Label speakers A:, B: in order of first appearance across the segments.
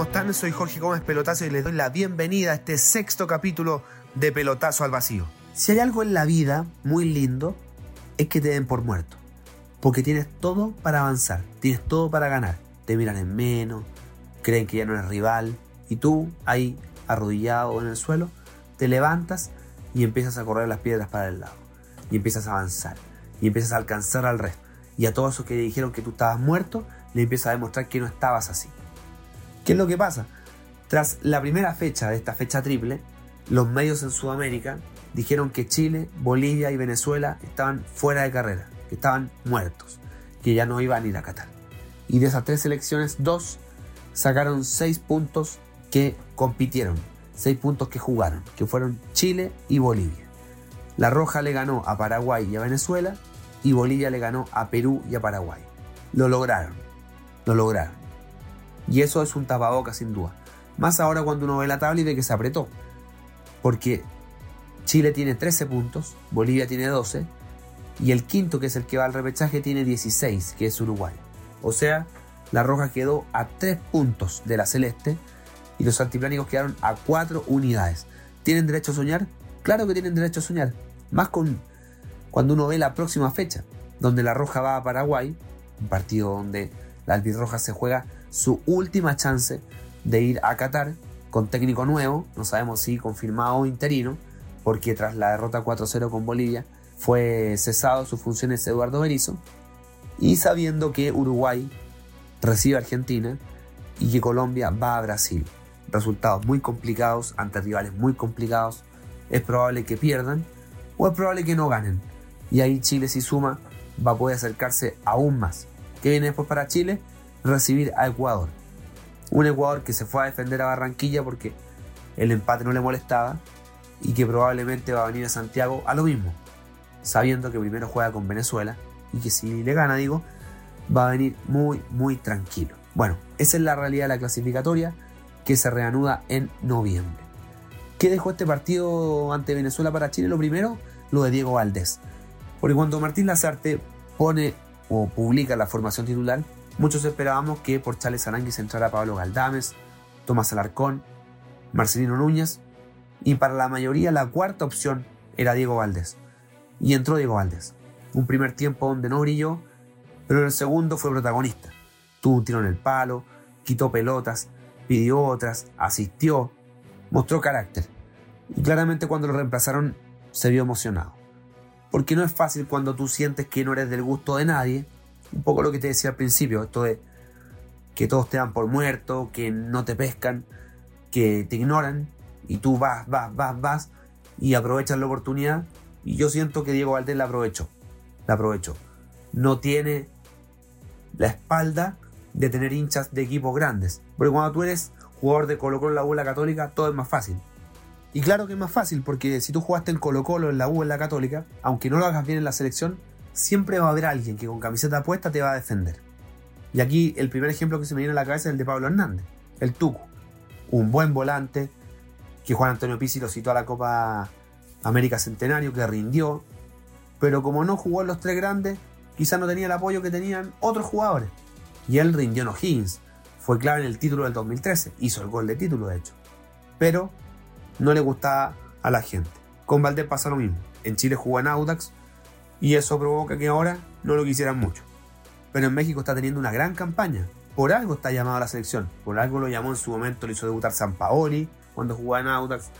A: ¿Cómo están? Soy Jorge Gómez Pelotazo y les doy la bienvenida a este sexto capítulo de Pelotazo al Vacío. Si hay algo en la vida muy lindo, es que te den por muerto. Porque tienes todo para avanzar, tienes todo para ganar. Te miran en menos, creen que ya no eres rival, y tú, ahí, arrodillado en el suelo, te levantas y empiezas a correr las piedras para el lado. Y empiezas a avanzar, y empiezas a alcanzar al resto. Y a todos esos que dijeron que tú estabas muerto, le empiezas a demostrar que no estabas así. ¿Qué es lo que pasa? Tras la primera fecha de esta fecha triple, los medios en Sudamérica dijeron que Chile, Bolivia y Venezuela estaban fuera de carrera, que estaban muertos, que ya no iban a ir a Qatar. Y de esas tres selecciones, dos sacaron seis puntos que compitieron, seis puntos que jugaron, que fueron Chile y Bolivia. La Roja le ganó a Paraguay y a Venezuela y Bolivia le ganó a Perú y a Paraguay. Lo lograron, lo lograron. Y eso es un tapaboca sin duda. Más ahora cuando uno ve la tabla y ve que se apretó. Porque Chile tiene 13 puntos, Bolivia tiene 12 y el quinto, que es el que va al repechaje, tiene 16, que es Uruguay. O sea, la Roja quedó a 3 puntos de la Celeste y los altiplánicos quedaron a 4 unidades. ¿Tienen derecho a soñar? Claro que tienen derecho a soñar. Más con cuando uno ve la próxima fecha, donde la Roja va a Paraguay, un partido donde la albirroja se juega su última chance de ir a Qatar con técnico nuevo, no sabemos si confirmado o interino, porque tras la derrota 4-0 con Bolivia fue cesado sus funciones Eduardo Berizzo, y sabiendo que Uruguay recibe a Argentina y que Colombia va a Brasil. Resultados muy complicados ante rivales muy complicados. Es probable que pierdan o es probable que no ganen. Y ahí Chile si suma va a poder acercarse aún más. ¿Qué viene después para Chile? Recibir a Ecuador. Un Ecuador que se fue a defender a Barranquilla porque el empate no le molestaba y que probablemente va a venir a Santiago a lo mismo, sabiendo que primero juega con Venezuela y que si le gana, digo, va a venir muy, muy tranquilo. Bueno, esa es la realidad de la clasificatoria que se reanuda en noviembre. ¿Qué dejó este partido ante Venezuela para Chile? Lo primero, lo de Diego Valdés. Porque cuando Martín Lazarte pone o publica la formación titular, Muchos esperábamos que por Chales Aranguis entrara Pablo Galdames, Tomás Alarcón, Marcelino Núñez y para la mayoría la cuarta opción era Diego Valdés. Y entró Diego Valdés. Un primer tiempo donde no brilló, pero en el segundo fue protagonista. Tuvo un tiro en el palo, quitó pelotas, pidió otras, asistió, mostró carácter. Y claramente cuando lo reemplazaron se vio emocionado. Porque no es fácil cuando tú sientes que no eres del gusto de nadie un poco lo que te decía al principio, esto de que todos te dan por muerto, que no te pescan, que te ignoran y tú vas, vas, vas, vas y aprovechas la oportunidad. Y yo siento que Diego Valdés la aprovechó, la aprovechó. No tiene la espalda de tener hinchas de equipos grandes, porque cuando tú eres jugador de Colo Colo en la U la Católica, todo es más fácil. Y claro que es más fácil, porque si tú jugaste en Colo Colo en la U en la Católica, aunque no lo hagas bien en la selección, siempre va a haber alguien que con camiseta puesta te va a defender. Y aquí el primer ejemplo que se me viene a la cabeza es el de Pablo Hernández, el Tuco. Un buen volante, que Juan Antonio Pizzi lo citó a la Copa América Centenario, que rindió, pero como no jugó en los tres grandes, quizás no tenía el apoyo que tenían otros jugadores. Y él rindió en O'Higgins, fue clave en el título del 2013, hizo el gol de título de hecho. Pero no le gustaba a la gente. Con Valdés pasa lo mismo. En Chile jugó en Audax, y eso provoca que ahora no lo quisieran mucho. Pero en México está teniendo una gran campaña. Por algo está llamado a la selección. Por algo lo llamó en su momento, lo hizo debutar San Paoli cuando jugaba en Audax.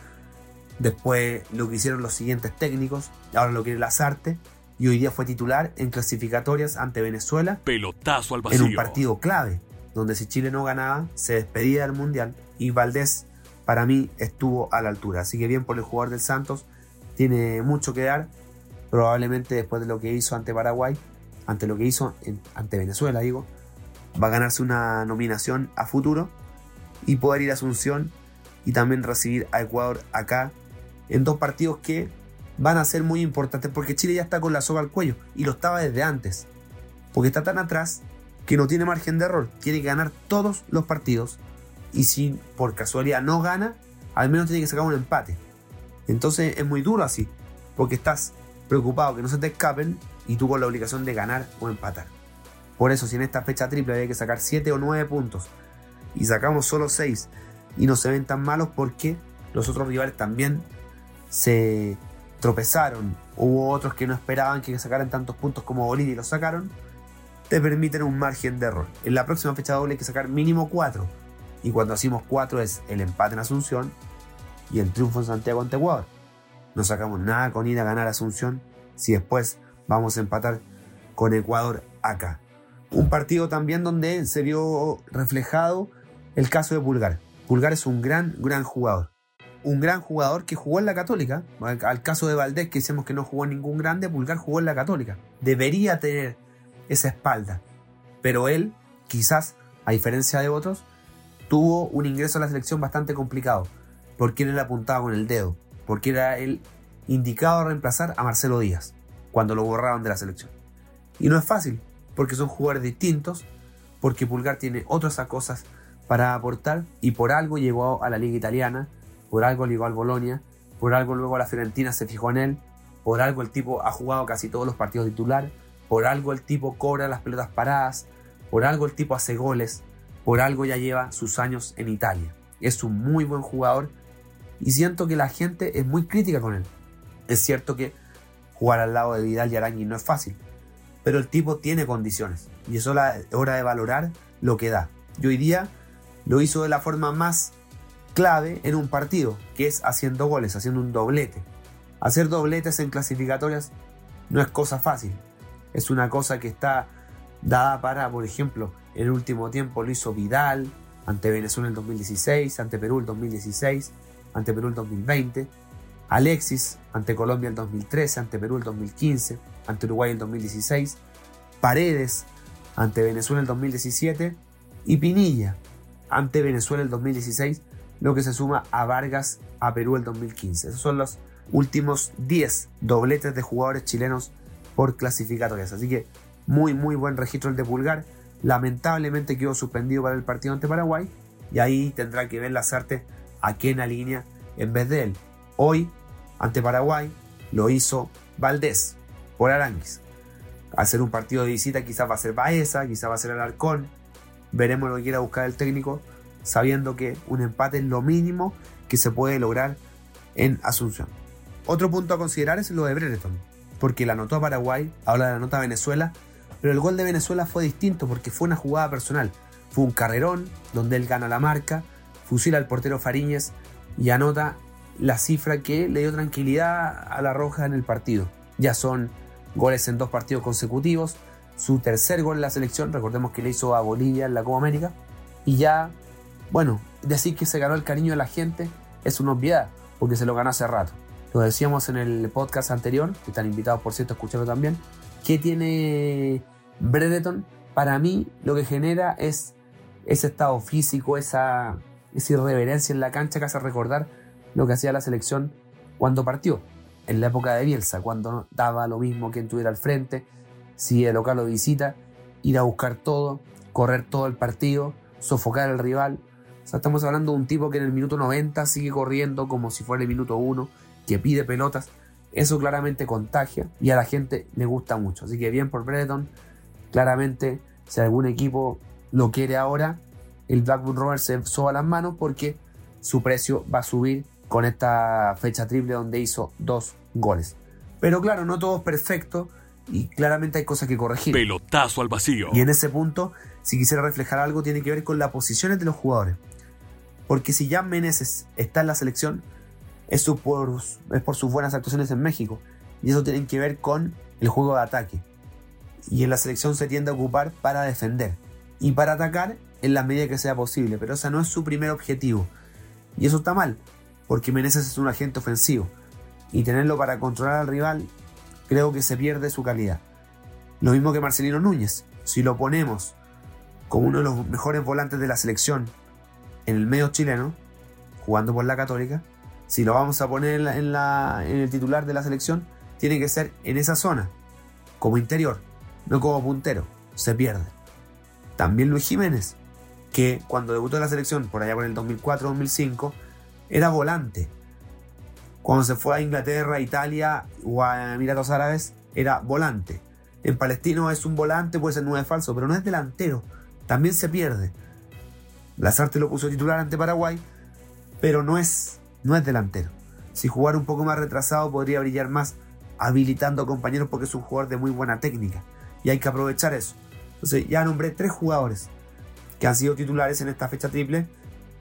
A: Después lo que hicieron los siguientes técnicos. Ahora lo quiere Lazarte. Y hoy día fue titular en clasificatorias ante Venezuela.
B: Pelotazo al vacío.
A: En un partido clave. Donde si Chile no ganaba, se despedía del Mundial. Y Valdés, para mí, estuvo a la altura. Así que bien por el jugador del Santos. Tiene mucho que dar probablemente después de lo que hizo ante Paraguay, ante lo que hizo ante Venezuela, digo, va a ganarse una nominación a futuro y poder ir a Asunción y también recibir a Ecuador acá en dos partidos que van a ser muy importantes porque Chile ya está con la soga al cuello y lo estaba desde antes. Porque está tan atrás que no tiene margen de error. Tiene que ganar todos los partidos y si por casualidad no gana, al menos tiene que sacar un empate. Entonces es muy duro así porque estás preocupado que no se te escapen y tú con la obligación de ganar o empatar. Por eso, si en esta fecha triple hay que sacar 7 o 9 puntos y sacamos solo 6 y no se ven tan malos porque los otros rivales también se tropezaron, hubo otros que no esperaban que sacaran tantos puntos como Bolivia y los sacaron, te permiten un margen de error. En la próxima fecha doble hay que sacar mínimo 4 y cuando hacemos 4 es el empate en Asunción y el triunfo en Santiago ante Ecuador. No sacamos nada con ir a ganar Asunción si después vamos a empatar con Ecuador acá. Un partido también donde se vio reflejado el caso de Pulgar. Pulgar es un gran, gran jugador. Un gran jugador que jugó en la Católica. Al caso de Valdés, que decimos que no jugó ningún grande, Pulgar jugó en la Católica. Debería tener esa espalda. Pero él, quizás, a diferencia de otros, tuvo un ingreso a la selección bastante complicado. Porque él apuntaba con el dedo. Porque era el indicado a reemplazar a Marcelo Díaz cuando lo borraban de la selección. Y no es fácil, porque son jugadores distintos, porque Pulgar tiene otras cosas para aportar y por algo llegó a la liga italiana, por algo llegó al Bolonia, por algo luego la Fiorentina se fijó en él, por algo el tipo ha jugado casi todos los partidos titular, por algo el tipo cobra las pelotas paradas, por algo el tipo hace goles, por algo ya lleva sus años en Italia. Es un muy buen jugador y siento que la gente es muy crítica con él. Es cierto que jugar al lado de Vidal y Arangui no es fácil, pero el tipo tiene condiciones y es hora de valorar lo que da. Y hoy día lo hizo de la forma más clave en un partido, que es haciendo goles, haciendo un doblete. Hacer dobletes en clasificatorias no es cosa fácil, es una cosa que está dada para, por ejemplo, el último tiempo lo hizo Vidal ante Venezuela en 2016, ante Perú en 2016, ante Perú en 2020, Alexis ante Colombia en 2013, ante Perú en 2015, ante Uruguay en 2016, Paredes ante Venezuela en 2017 y Pinilla ante Venezuela en 2016, lo que se suma a Vargas a Perú en 2015. Esos son los últimos 10 dobletes de jugadores chilenos por clasificatorias. Así que muy, muy buen registro el de Pulgar. Lamentablemente quedó suspendido para el partido ante Paraguay y ahí tendrá que ver las artes a quién alinea en vez de él. Hoy, ante Paraguay, lo hizo Valdés por Aranguis. Hacer un partido de visita quizás va a ser Baeza, quizás va a ser Alarcón. Veremos lo que quiera buscar el técnico, sabiendo que un empate es lo mínimo que se puede lograr en Asunción. Otro punto a considerar es lo de Brereton, porque la anotó a Paraguay, de la nota a Venezuela, pero el gol de Venezuela fue distinto porque fue una jugada personal. Fue un carrerón donde él gana la marca, fusila al portero Fariñez y anota la cifra que le dio tranquilidad a la Roja en el partido. Ya son goles en dos partidos consecutivos, su tercer gol en la selección, recordemos que le hizo a Bolivia en la Copa América, y ya, bueno, decir que se ganó el cariño de la gente es una obviedad, porque se lo ganó hace rato. Lo decíamos en el podcast anterior, que están invitados por cierto a escucharlo también, ¿qué tiene Bredeton? Para mí lo que genera es ese estado físico, esa, esa irreverencia en la cancha que hace recordar lo que hacía la selección cuando partió, en la época de Bielsa, cuando daba lo mismo que tuviera al frente, si el local lo visita, ir a buscar todo, correr todo el partido, sofocar al rival. O sea, estamos hablando de un tipo que en el minuto 90 sigue corriendo como si fuera el minuto 1, que pide pelotas. Eso claramente contagia y a la gente le gusta mucho. Así que bien por Breton. Claramente, si algún equipo lo quiere ahora, el Blackburn Rovers se soba las manos porque su precio va a subir con esta fecha triple donde hizo dos goles. Pero claro, no todo es perfecto y claramente hay cosas que corregir.
B: Pelotazo al vacío.
A: Y en ese punto, si quisiera reflejar algo, tiene que ver con las posiciones de los jugadores. Porque si Jan Meneses está en la selección, es, por, es por sus buenas actuaciones en México. Y eso tiene que ver con el juego de ataque. Y en la selección se tiende a ocupar para defender. Y para atacar en la medida que sea posible. Pero ese no es su primer objetivo. Y eso está mal porque Meneses es un agente ofensivo y tenerlo para controlar al rival creo que se pierde su calidad. Lo mismo que Marcelino Núñez, si lo ponemos como uno de los mejores volantes de la selección en el medio chileno, jugando por la Católica, si lo vamos a poner en, la, en, el titular de la selección, tiene que ser en esa zona, como interior, no como puntero. Se pierde. También Luis Jiménez, que cuando debutó en la selección, por allá por el 2004-2005, era volante. Cuando se fue a Inglaterra, Italia o a Emiratos Árabes, era volante. En Palestino es un volante, puede ser nueve falso, pero no es delantero. También se pierde. Lazarte lo puso titular ante Paraguay, pero no es, no es delantero. Si jugara un poco más retrasado podría brillar más, habilitando a compañeros porque es un jugador de muy buena técnica. Y hay que aprovechar eso. Entonces ya nombré tres jugadores que han sido titulares en esta fecha triple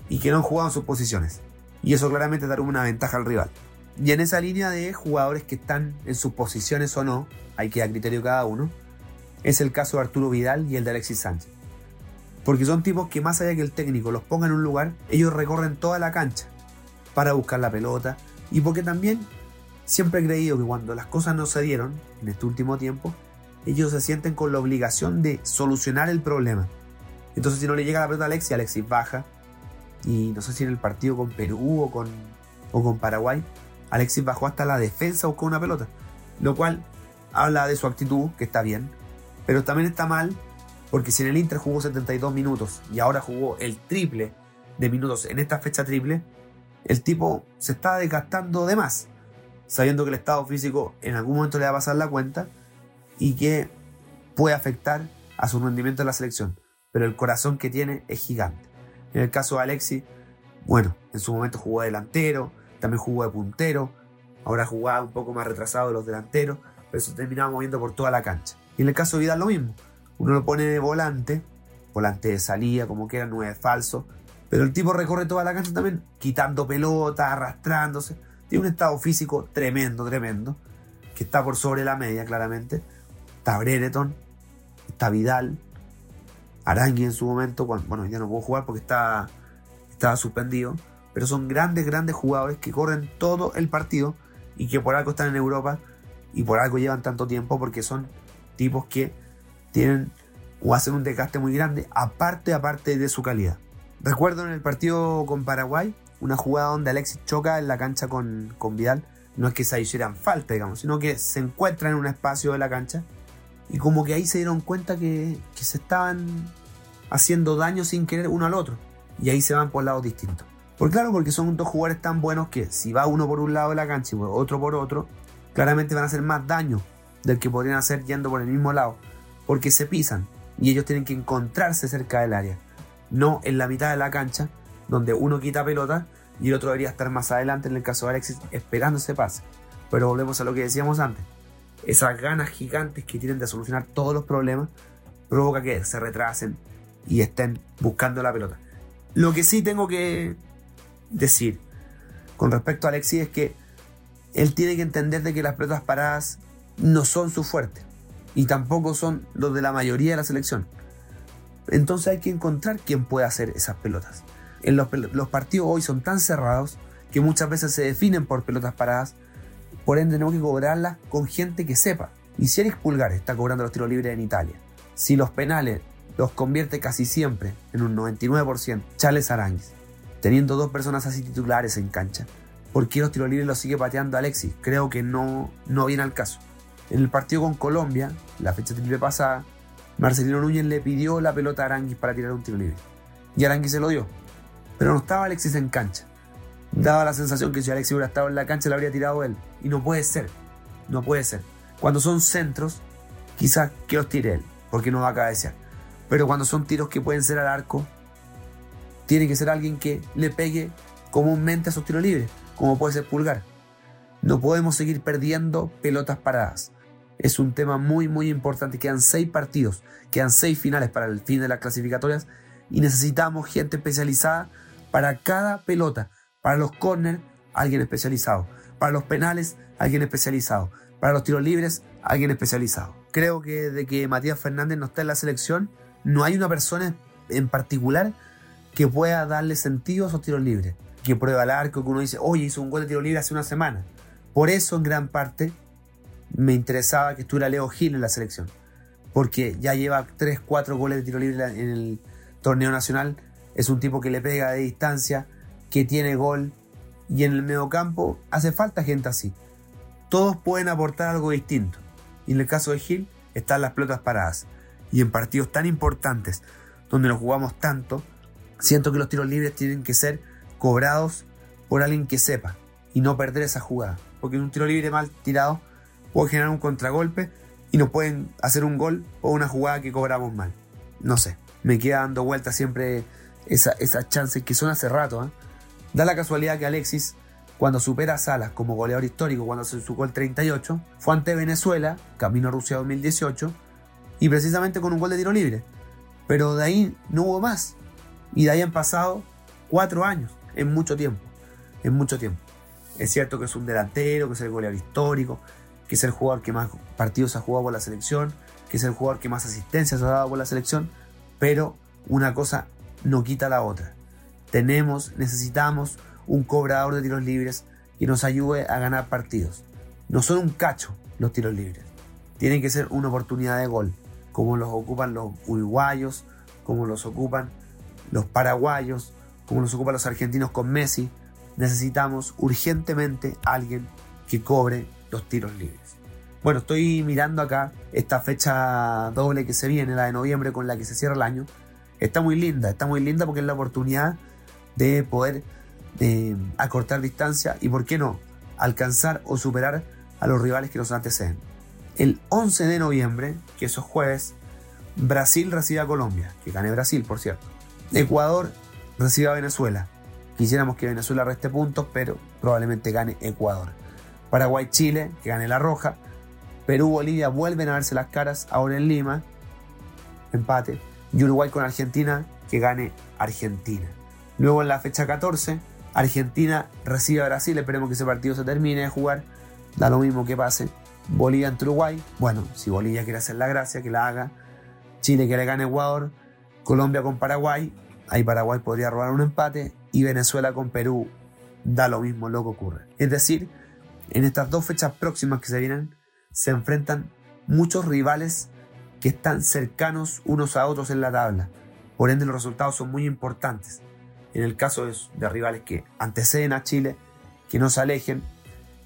A: y que no han jugado en sus posiciones. Y eso claramente dará una ventaja al rival. Y en esa línea de jugadores que están en sus posiciones o no, hay que dar criterio cada uno, es el caso de Arturo Vidal y el de Alexis Sánchez. Porque son tipos que más allá que el técnico los ponga en un lugar, ellos recorren toda la cancha para buscar la pelota. Y porque también siempre he creído que cuando las cosas no se dieron en este último tiempo, ellos se sienten con la obligación de solucionar el problema. Entonces si no le llega la pelota a Alexis, Alexis baja. Y no sé si en el partido con Perú o con, o con Paraguay, Alexis bajó hasta la defensa buscó una pelota. Lo cual habla de su actitud, que está bien. Pero también está mal porque si en el Inter jugó 72 minutos y ahora jugó el triple de minutos en esta fecha triple, el tipo se está desgastando de más, sabiendo que el estado físico en algún momento le va a pasar la cuenta y que puede afectar a su rendimiento en la selección. Pero el corazón que tiene es gigante. En el caso de Alexis, bueno, en su momento jugó de delantero, también jugó de puntero, ahora jugaba un poco más retrasado de los delanteros, pero se terminaba moviendo por toda la cancha. Y en el caso de Vidal lo mismo, uno lo pone de volante, volante de salida, como quiera, nueve falso, pero el tipo recorre toda la cancha también, quitando pelota, arrastrándose. Tiene un estado físico tremendo, tremendo, que está por sobre la media, claramente. Está Brereton, está Vidal, Arangui en su momento, bueno, ya no puedo jugar porque está, estaba suspendido, pero son grandes, grandes jugadores que corren todo el partido y que por algo están en Europa y por algo llevan tanto tiempo porque son tipos que tienen o hacen un desgaste muy grande, aparte, aparte de su calidad. Recuerdo en el partido con Paraguay, una jugada donde Alexis choca en la cancha con, con Vidal. No es que se hicieran falta, digamos, sino que se encuentran en un espacio de la cancha y como que ahí se dieron cuenta que, que se estaban haciendo daño sin querer uno al otro. Y ahí se van por lados distintos. Por claro, porque son dos jugadores tan buenos que si va uno por un lado de la cancha y otro por otro, claramente van a hacer más daño del que podrían hacer yendo por el mismo lado. Porque se pisan y ellos tienen que encontrarse cerca del área. No en la mitad de la cancha, donde uno quita pelota y el otro debería estar más adelante en el caso de Alexis esperando ese pase. Pero volvemos a lo que decíamos antes esas ganas gigantes que tienen de solucionar todos los problemas, provoca que se retrasen y estén buscando la pelota. Lo que sí tengo que decir con respecto a Alexis es que él tiene que entender de que las pelotas paradas no son su fuerte y tampoco son los de la mayoría de la selección. Entonces hay que encontrar quién puede hacer esas pelotas. En los, partidos hoy son tan cerrados que muchas veces se definen por pelotas paradas por ende, tenemos que cobrarlas con gente que sepa. Y si Eric Pulgar está cobrando los tiros libres en Italia, si los penales los convierte casi siempre en un 99%, Charles Aranguis, teniendo dos personas así titulares en cancha, ¿por qué los tiros libres los sigue pateando Alexis? Creo que no, no viene al caso. En el partido con Colombia, la fecha triple pasada, Marcelino Núñez le pidió la pelota a Aranguis para tirar un tiro libre. Y Aranguis se lo dio. Pero no estaba Alexis en cancha daba la sensación que si Alexis hubiera estado en la cancha, lo habría tirado él. Y no puede ser. No puede ser. Cuando son centros, quizás que los tire él, porque no va a cabecear. Pero cuando son tiros que pueden ser al arco, tiene que ser alguien que le pegue comúnmente a esos tiros libres, como puede ser Pulgar. No podemos seguir perdiendo pelotas paradas. Es un tema muy, muy importante. Quedan seis partidos, quedan seis finales para el fin de las clasificatorias y necesitamos gente especializada para cada pelota para los corners, alguien especializado. Para los penales, alguien especializado. Para los tiros libres, alguien especializado. Creo que de que Matías Fernández no está en la selección, no hay una persona en particular que pueda darle sentido a esos tiros libres. Que prueba el arco, que uno dice, oye, hizo un gol de tiro libre hace una semana. Por eso, en gran parte, me interesaba que estuviera Leo Gil en la selección. porque ya lleva 3, 4 goles de tiro libre en el torneo nacional. Es un tipo que le pega de distancia, que tiene gol. Y en el mediocampo hace falta gente así. Todos pueden aportar algo distinto. Y en el caso de Gil están las pelotas paradas. Y en partidos tan importantes, donde nos jugamos tanto, siento que los tiros libres tienen que ser cobrados por alguien que sepa y no perder esa jugada. Porque un tiro libre mal tirado puede generar un contragolpe y nos pueden hacer un gol o una jugada que cobramos mal. No sé, me queda dando vuelta siempre esa, esas chances que son hace rato. ¿eh? Da la casualidad que Alexis, cuando supera a Salas como goleador histórico, cuando se su el 38, fue ante Venezuela, camino Rusia 2018, y precisamente con un gol de tiro libre. Pero de ahí no hubo más. Y de ahí han pasado cuatro años, en mucho tiempo. En mucho tiempo. Es cierto que es un delantero, que es el goleador histórico, que es el jugador que más partidos ha jugado por la selección, que es el jugador que más asistencias ha dado por la selección, pero una cosa no quita la otra. Tenemos, necesitamos un cobrador de tiros libres que nos ayude a ganar partidos. No son un cacho los tiros libres. Tienen que ser una oportunidad de gol, como los ocupan los uruguayos, como los ocupan los paraguayos, como los ocupan los argentinos con Messi. Necesitamos urgentemente alguien que cobre los tiros libres. Bueno, estoy mirando acá esta fecha doble que se viene, la de noviembre con la que se cierra el año. Está muy linda, está muy linda porque es la oportunidad de poder eh, acortar distancia y, ¿por qué no?, alcanzar o superar a los rivales que nos anteceden. El 11 de noviembre, que eso es jueves, Brasil recibe a Colombia, que gane Brasil, por cierto. Ecuador recibe a Venezuela. Quisiéramos que Venezuela reste puntos, pero probablemente gane Ecuador. Paraguay-Chile, que gane la roja. Perú-Bolivia vuelven a verse las caras ahora en Lima, empate. Y Uruguay con Argentina, que gane Argentina. Luego en la fecha 14, Argentina recibe a Brasil, esperemos que ese partido se termine de jugar, da lo mismo que pase. Bolivia ante Uruguay, bueno, si Bolivia quiere hacer la gracia, que la haga. Chile que le Ecuador, Colombia con Paraguay, ahí Paraguay podría robar un empate, y Venezuela con Perú, da lo mismo lo que ocurre. Es decir, en estas dos fechas próximas que se vienen, se enfrentan muchos rivales que están cercanos unos a otros en la tabla. Por ende, los resultados son muy importantes. En el caso de, rivales que anteceden a Chile, que no se alejen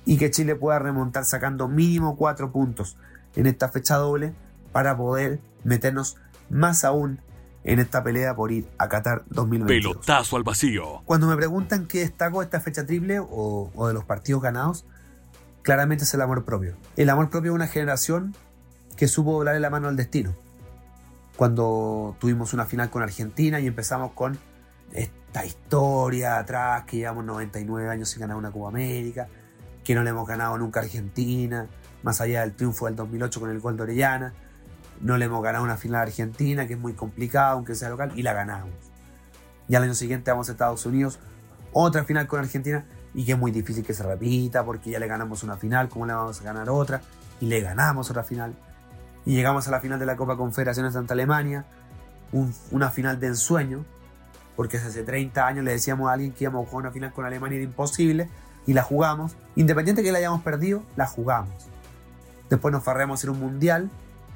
A: y que Chile pueda remontar sacando mínimo cuatro puntos en esta fecha doble para poder meternos más aún en esta pelea por ir a Qatar 2022.
B: Pelotazo al vacío.
A: Cuando me preguntan qué destaco de esta fecha triple o, o de los partidos ganados, claramente es el amor propio. El amor propio de una generación que supo doblarle la mano al destino. Cuando tuvimos una final con Argentina y empezamos con esta historia atrás, que llevamos 99 años sin ganar una Copa América, que no le hemos ganado nunca a Argentina, más allá del triunfo del 2008 con el gol de Orellana, no le hemos ganado una final a Argentina, que es muy complicado, aunque sea local, y la ganamos. Y al año siguiente vamos a Estados Unidos, otra final con Argentina, y que es muy difícil que se repita porque ya le ganamos una final, ¿cómo le vamos a ganar otra? Y le ganamos otra final. Y llegamos a la final de la Copa Confederaciones ante Alemania, una final de ensueño, porque hace 30 años le decíamos a alguien que íbamos a jugar una final con Alemania era imposible, y la jugamos. Independiente de que la hayamos perdido, la jugamos. Después nos farreamos en un mundial,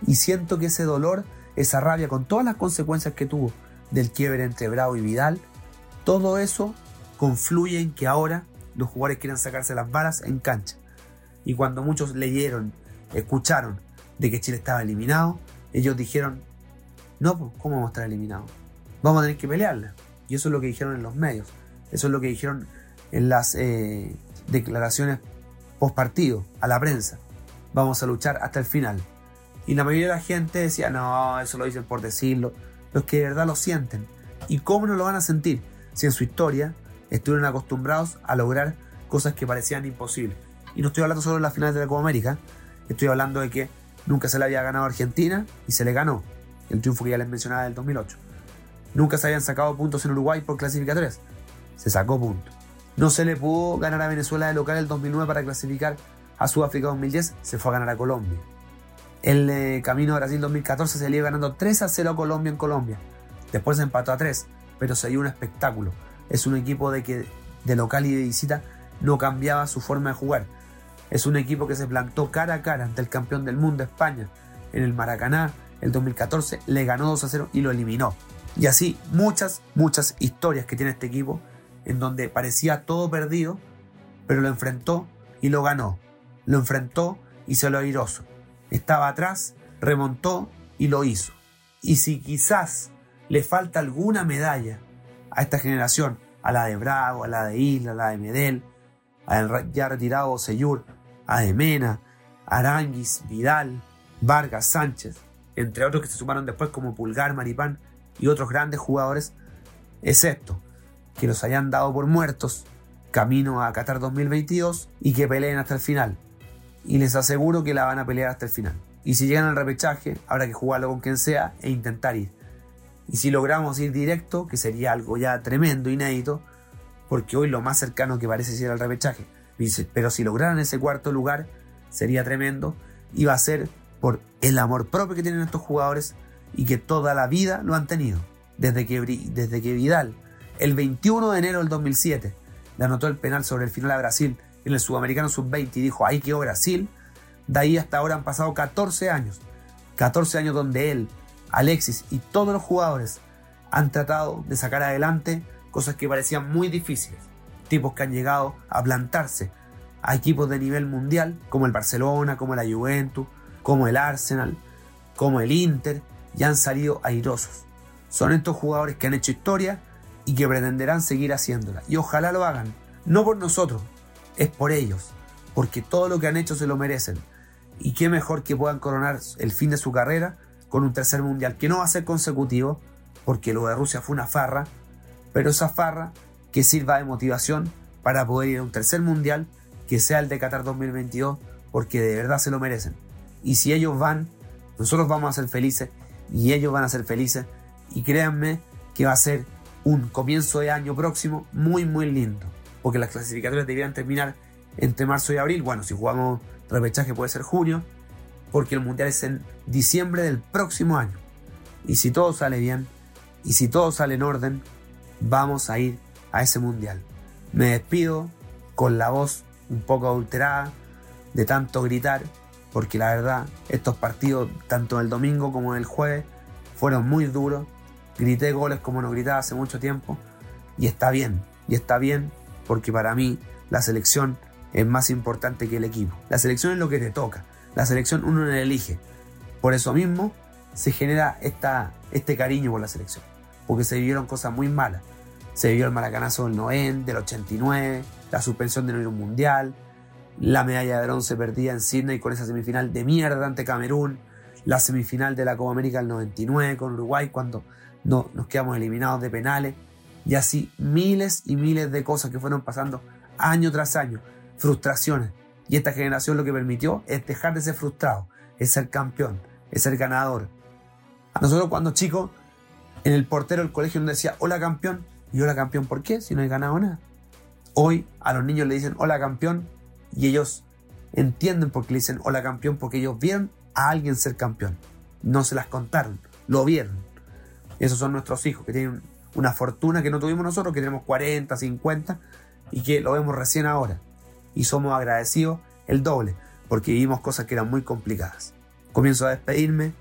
A: y siento que ese dolor, esa rabia, con todas las consecuencias que tuvo del quiebre entre Bravo y Vidal, todo eso confluye en que ahora los jugadores quieren sacarse las balas en cancha. Y cuando muchos leyeron, escucharon de que Chile estaba eliminado, ellos dijeron, no, pues, ¿cómo vamos a estar eliminados? Vamos a tener que pelearla. Y eso es lo que dijeron en los medios. Eso es lo que dijeron en las eh, declaraciones post partido a la prensa. Vamos a luchar hasta el final. Y la mayoría de la gente decía, no, eso lo dicen por decirlo. Los que de verdad lo sienten. ¿Y cómo no lo van a sentir? Si en su historia estuvieron acostumbrados a lograr cosas que parecían imposibles. Y no estoy hablando solo de las finales de la Copa América, estoy hablando de que nunca se le había ganado a Argentina y se le ganó. El triunfo que ya les mencionaba del 2008. Nunca se habían sacado puntos en Uruguay por clasificatorias. Se sacó puntos. No se le pudo ganar a Venezuela de local el 2009 para clasificar a Sudáfrica 2010. Se fue a ganar a Colombia. El eh, camino a Brasil 2014 se le iba ganando 3 a 0 a Colombia en Colombia. Después se empató a 3, pero se dio un espectáculo es un equipo de que de local y de visita no cambiaba su forma de jugar. Es un equipo que se plantó cara a cara ante el campeón del mundo España en el Maracaná el 2014 le ganó 2 a 0 y lo eliminó. Y así muchas, muchas historias que tiene este equipo en donde parecía todo perdido, pero lo enfrentó y lo ganó. Lo enfrentó y se lo airoso. Estaba atrás, remontó y lo hizo. Y si quizás le falta alguna medalla a esta generación, a la de Bravo, a la de Isla, a la de Medel, al ya retirado Seyur, a de Mena, Aranguis, Vidal, Vargas, Sánchez, entre otros que se sumaron después como Pulgar, Maripán y otros grandes jugadores, excepto que los hayan dado por muertos camino a Qatar 2022 y que peleen hasta el final. Y les aseguro que la van a pelear hasta el final. Y si llegan al repechaje, habrá que jugarlo con quien sea e intentar ir. Y si logramos ir directo, que sería algo ya tremendo, inédito, porque hoy lo más cercano que parece ser el repechaje. Pero si lograran ese cuarto lugar, sería tremendo. Y va a ser por el amor propio que tienen estos jugadores y que toda la vida lo han tenido. Desde que, desde que Vidal, el 21 de enero del 2007, le anotó el penal sobre el final a Brasil en el Sudamericano Sub-20 y dijo, ahí quedó Brasil. De ahí hasta ahora han pasado 14 años. 14 años donde él, Alexis y todos los jugadores han tratado de sacar adelante cosas que parecían muy difíciles. Tipos que han llegado a plantarse a equipos de nivel mundial como el Barcelona, como la Juventus, como el Arsenal, como el Inter, y han salido airosos. Son estos jugadores que han hecho historia y que pretenderán seguir haciéndola. Y ojalá lo hagan, no por nosotros, es por ellos, porque todo lo que han hecho se lo merecen. Y qué mejor que puedan coronar el fin de su carrera con un tercer mundial, que no va a ser consecutivo, porque lo de Rusia fue una farra, pero esa farra que sirva de motivación para poder ir a un tercer mundial, que sea el de Qatar 2022, porque de verdad se lo merecen. Y si ellos van, nosotros vamos a ser felices y ellos van a ser felices. Y créanme que va a ser un comienzo de año próximo muy, muy lindo. Porque las clasificatorias deberían terminar entre marzo y abril. Bueno, si jugamos repechaje puede ser junio. Porque el mundial es en diciembre del próximo año. Y si todo sale bien, y si todo sale en orden, vamos a ir a ese mundial. Me despido con la voz un poco adulterada de tanto gritar porque la verdad estos partidos, tanto el domingo como el jueves, fueron muy duros. Grité goles como no gritaba hace mucho tiempo y está bien, y está bien porque para mí la selección es más importante que el equipo. La selección es lo que te toca, la selección uno la elige. Por eso mismo se genera esta, este cariño por la selección, porque se vivieron cosas muy malas. Se vivió el maracanazo del 90, del 89, la suspensión de no ir un mundial, la medalla de bronce perdida en Sydney con esa semifinal de mierda ante Camerún, la semifinal de la Copa América del 99 con Uruguay cuando no, nos quedamos eliminados de penales, y así miles y miles de cosas que fueron pasando año tras año, frustraciones. Y esta generación lo que permitió es dejar de ser frustrado, es ser campeón, es ser ganador. A nosotros cuando chicos, en el portero del colegio nos decía, hola campeón, y hola campeón, ¿por qué? Si no he ganado nada. Hoy a los niños le dicen, hola campeón, y ellos entienden por qué le dicen hola campeón, porque ellos vieron a alguien ser campeón. No se las contaron, lo vieron. Esos son nuestros hijos, que tienen una fortuna que no tuvimos nosotros, que tenemos 40, 50, y que lo vemos recién ahora. Y somos agradecidos el doble, porque vivimos cosas que eran muy complicadas. Comienzo a despedirme,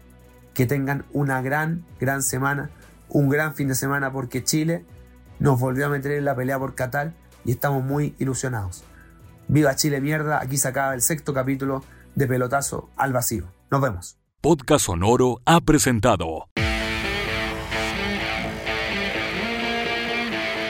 A: que tengan una gran, gran semana, un gran fin de semana, porque Chile nos volvió a meter en la pelea por Qatar y estamos muy ilusionados. Viva Chile mierda, aquí se acaba el sexto capítulo de Pelotazo al Vacío. Nos vemos.
B: Podcast Sonoro ha presentado